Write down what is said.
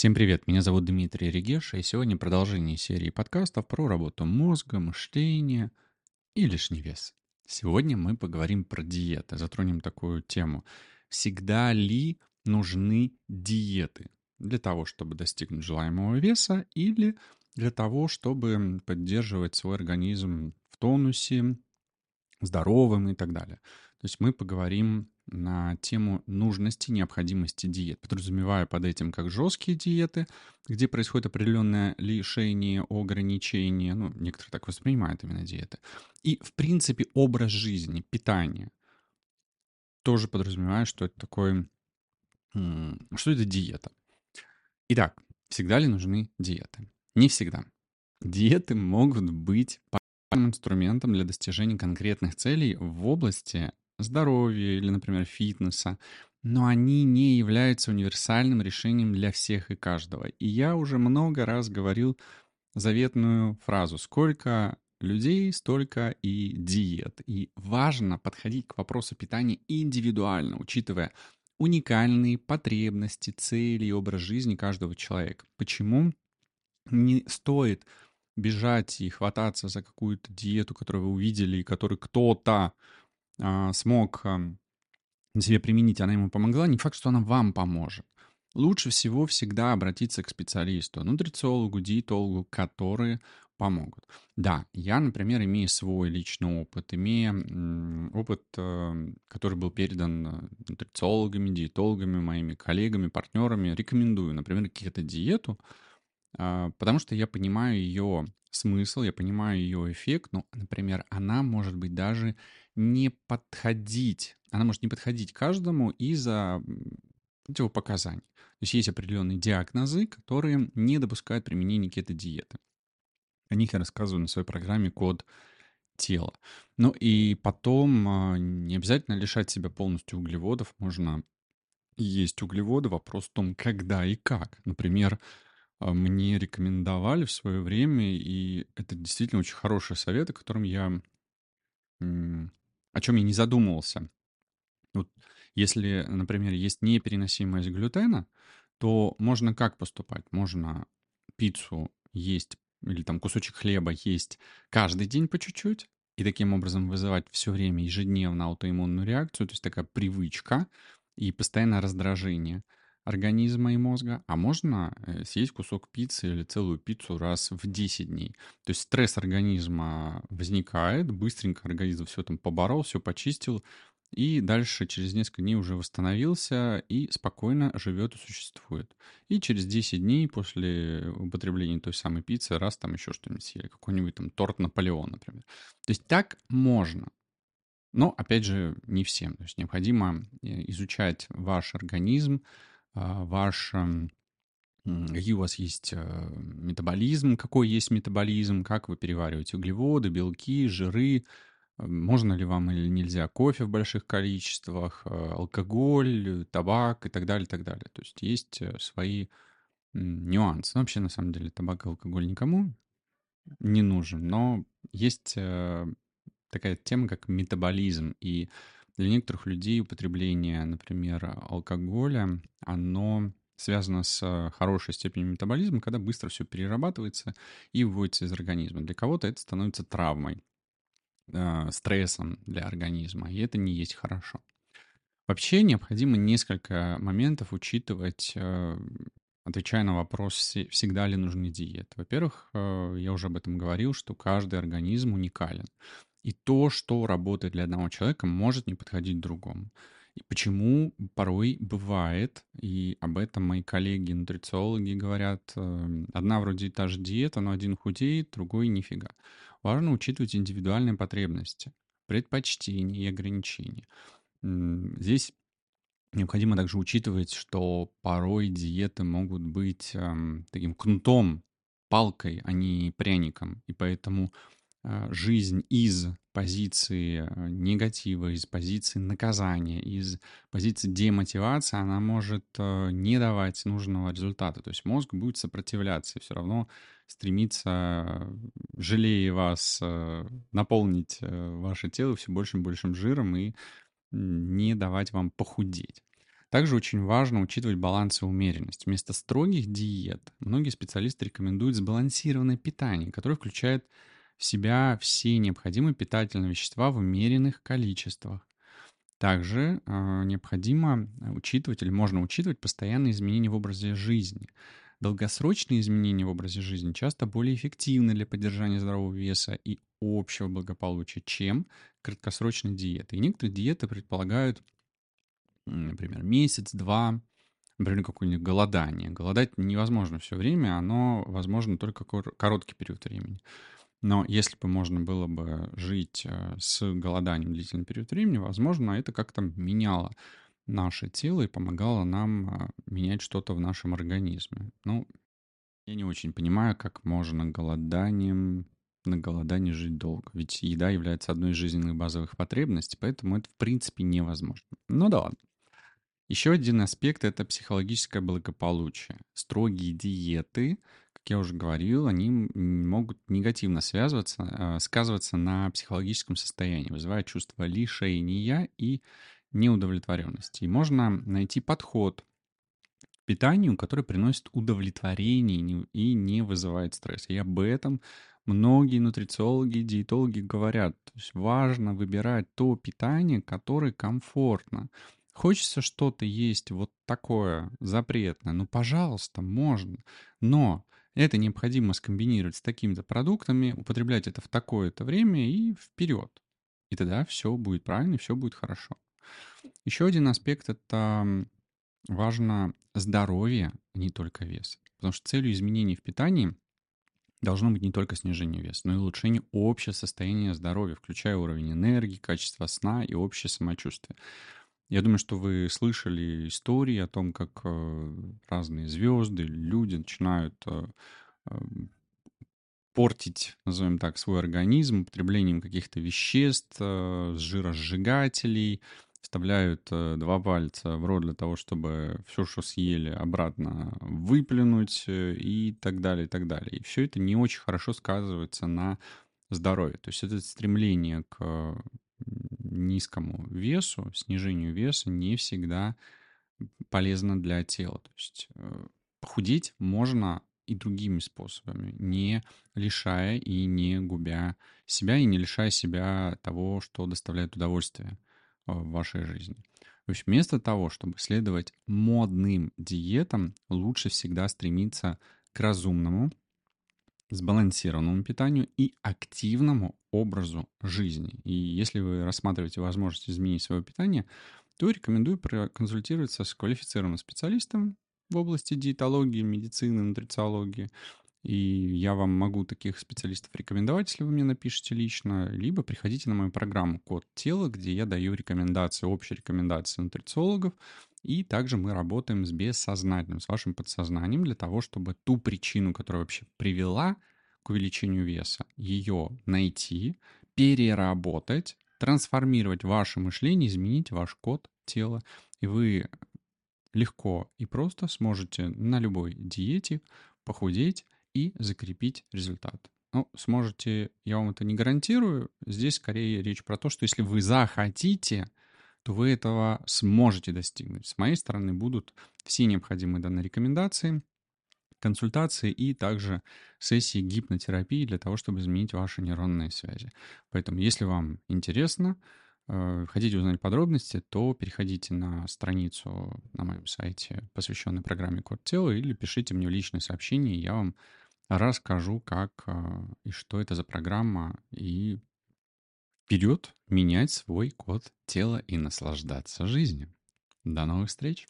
Всем привет, меня зовут Дмитрий Регеша, и сегодня продолжение серии подкастов про работу мозга, мышление и лишний вес. Сегодня мы поговорим про диеты, затронем такую тему. Всегда ли нужны диеты для того, чтобы достигнуть желаемого веса или для того, чтобы поддерживать свой организм в тонусе, здоровым и так далее. То есть мы поговорим на тему нужности, необходимости диет, подразумевая под этим как жесткие диеты, где происходит определенное лишение, ограничение, ну, некоторые так воспринимают именно диеты, и, в принципе, образ жизни, питание. Тоже подразумевая, что это такой... Что это диета? Итак, всегда ли нужны диеты? Не всегда. Диеты могут быть инструментом для достижения конкретных целей в области здоровья или, например, фитнеса, но они не являются универсальным решением для всех и каждого. И я уже много раз говорил заветную фразу «Сколько людей, столько и диет». И важно подходить к вопросу питания индивидуально, учитывая уникальные потребности, цели и образ жизни каждого человека. Почему не стоит бежать и хвататься за какую-то диету, которую вы увидели, и которую кто-то смог а, себе применить, она ему помогла, не факт, что она вам поможет. Лучше всего всегда обратиться к специалисту, нутрициологу, диетологу, которые помогут. Да, я, например, имею свой личный опыт, имея опыт, э, который был передан э, нутрициологами, диетологами, моими коллегами, партнерами, рекомендую, например, какую-то диету, а, потому что я понимаю ее смысл, я понимаю ее эффект, но, например, она может быть даже не подходить, она может не подходить каждому из-за противопоказаний. То есть есть определенные диагнозы, которые не допускают применения кето-диеты. О них я рассказываю на своей программе «Код тела». Ну и потом а, не обязательно лишать себя полностью углеводов, можно есть углеводы. Вопрос в том, когда и как. Например, а, мне рекомендовали в свое время, и это действительно очень хорошие советы, которым я о чем я не задумывался. Вот если, например, есть непереносимость глютена, то можно как поступать? Можно пиццу есть или там кусочек хлеба есть каждый день по чуть-чуть, и таким образом вызывать все время ежедневно аутоиммунную реакцию, то есть такая привычка и постоянное раздражение – организма и мозга, а можно э, съесть кусок пиццы или целую пиццу раз в 10 дней. То есть стресс организма возникает, быстренько организм все там поборол, все почистил, и дальше через несколько дней уже восстановился и спокойно живет и существует. И через 10 дней после употребления той самой пиццы раз там еще что-нибудь съели, какой-нибудь там торт Наполеон, например. То есть так можно. Но, опять же, не всем. То есть необходимо э, изучать ваш организм, ваш какие у вас есть э, метаболизм, какой есть метаболизм, как вы перевариваете углеводы, белки, жиры, можно ли вам или нельзя кофе в больших количествах, э, алкоголь, табак и так далее, и так далее. То есть есть э, свои нюансы. Вообще, на самом деле, табак и алкоголь никому не нужен, но есть такая тема, как метаболизм, и для некоторых людей употребление, например, алкоголя, оно связано с хорошей степенью метаболизма, когда быстро все перерабатывается и выводится из организма. Для кого-то это становится травмой, э, стрессом для организма, и это не есть хорошо. Вообще необходимо несколько моментов учитывать, э, отвечая на вопрос, всегда ли нужны диеты. Во-первых, э, я уже об этом говорил, что каждый организм уникален. И то, что работает для одного человека, может не подходить другому. И почему порой бывает, и об этом мои коллеги-нутрициологи говорят, эм, одна вроде и та же диета, но один худеет, другой нифига. Важно учитывать индивидуальные потребности, предпочтения и ограничения. Здесь необходимо также учитывать, что порой диеты могут быть эм, таким кнутом, палкой, а не пряником. И поэтому жизнь из позиции э, негатива, из позиции наказания, из позиции демотивации, она может э, не давать нужного результата. То есть мозг будет сопротивляться и все равно стремиться, жалея вас, э, наполнить ваше тело все большим и большим жиром и не давать вам похудеть. Также очень важно учитывать баланс и умеренность. Вместо строгих диет многие специалисты рекомендуют сбалансированное питание, которое включает в себя все необходимые питательные вещества в умеренных количествах. Также э, необходимо учитывать или можно учитывать постоянные изменения в образе жизни. Долгосрочные изменения в образе жизни часто более эффективны для поддержания здорового веса и общего благополучия, чем краткосрочные диеты. И некоторые диеты предполагают, например, месяц, два, например, какое-нибудь голодание. Голодать невозможно все время, оно возможно только короткий период времени. Но если бы можно было бы жить э, с голоданием длительный период времени, возможно, это как-то меняло наше тело и помогало нам э, менять что-то в нашем организме. Ну, я не очень понимаю, как можно голоданием на голодании жить долго. Ведь еда является одной из жизненных базовых потребностей, поэтому это в принципе невозможно. Ну да ладно. Еще один аспект — это психологическое благополучие. Строгие диеты — как я уже говорил, они могут негативно связываться, а, сказываться на психологическом состоянии, вызывая чувство лишения и неудовлетворенности. И можно найти подход к питанию, который приносит удовлетворение и не вызывает стресс. И об этом многие нутрициологи, диетологи говорят. То есть важно выбирать то питание, которое комфортно. Хочется что-то есть вот такое запретное, ну, пожалуйста, можно. Но это необходимо скомбинировать с такими-то продуктами, употреблять это в такое-то время и вперед. И тогда все будет правильно, все будет хорошо. Еще один аспект — это важно здоровье, а не только вес. Потому что целью изменений в питании должно быть не только снижение веса, но и улучшение общего состояния здоровья, включая уровень энергии, качество сна и общее самочувствие. Я думаю, что вы слышали истории о том, как э, разные звезды, люди начинают э, эм, портить, назовем так, свой организм употреблением каких-то веществ, э, жиросжигателей, вставляют два пальца в рот для того, чтобы все, что съели, обратно выплюнуть и так далее, и так далее. И все это не очень хорошо сказывается на здоровье. То есть это стремление к низкому весу, снижению веса не всегда полезно для тела. То есть э, похудеть можно и другими способами, не лишая и не губя себя, и не лишая себя того, что доставляет удовольствие э, в вашей жизни. То есть вместо того, чтобы следовать модным диетам, лучше всегда стремиться к разумному, сбалансированному питанию и активному образу жизни. И если вы рассматриваете возможность изменить свое питание, то рекомендую проконсультироваться с квалифицированным специалистом в области диетологии, медицины, нутрициологии. И я вам могу таких специалистов рекомендовать, если вы мне напишите лично, либо приходите на мою программу «Код тела», где я даю рекомендации, общие рекомендации нутрициологов, и также мы работаем с бессознательным, с вашим подсознанием для того, чтобы ту причину, которая вообще привела к увеличению веса, ее найти, переработать, трансформировать ваше мышление, изменить ваш код тела, и вы легко и просто сможете на любой диете похудеть и закрепить результат. Ну, сможете, я вам это не гарантирую. Здесь скорее речь про то, что если вы захотите, то вы этого сможете достигнуть. С моей стороны будут все необходимые данные рекомендации, консультации и также сессии гипнотерапии для того, чтобы изменить ваши нейронные связи. Поэтому, если вам интересно, э, хотите узнать подробности, то переходите на страницу на моем сайте, посвященной программе «Код тела», или пишите мне личное сообщение, и я вам расскажу, как э, и что это за программа, и вперед менять свой код тела и наслаждаться жизнью. До новых встреч!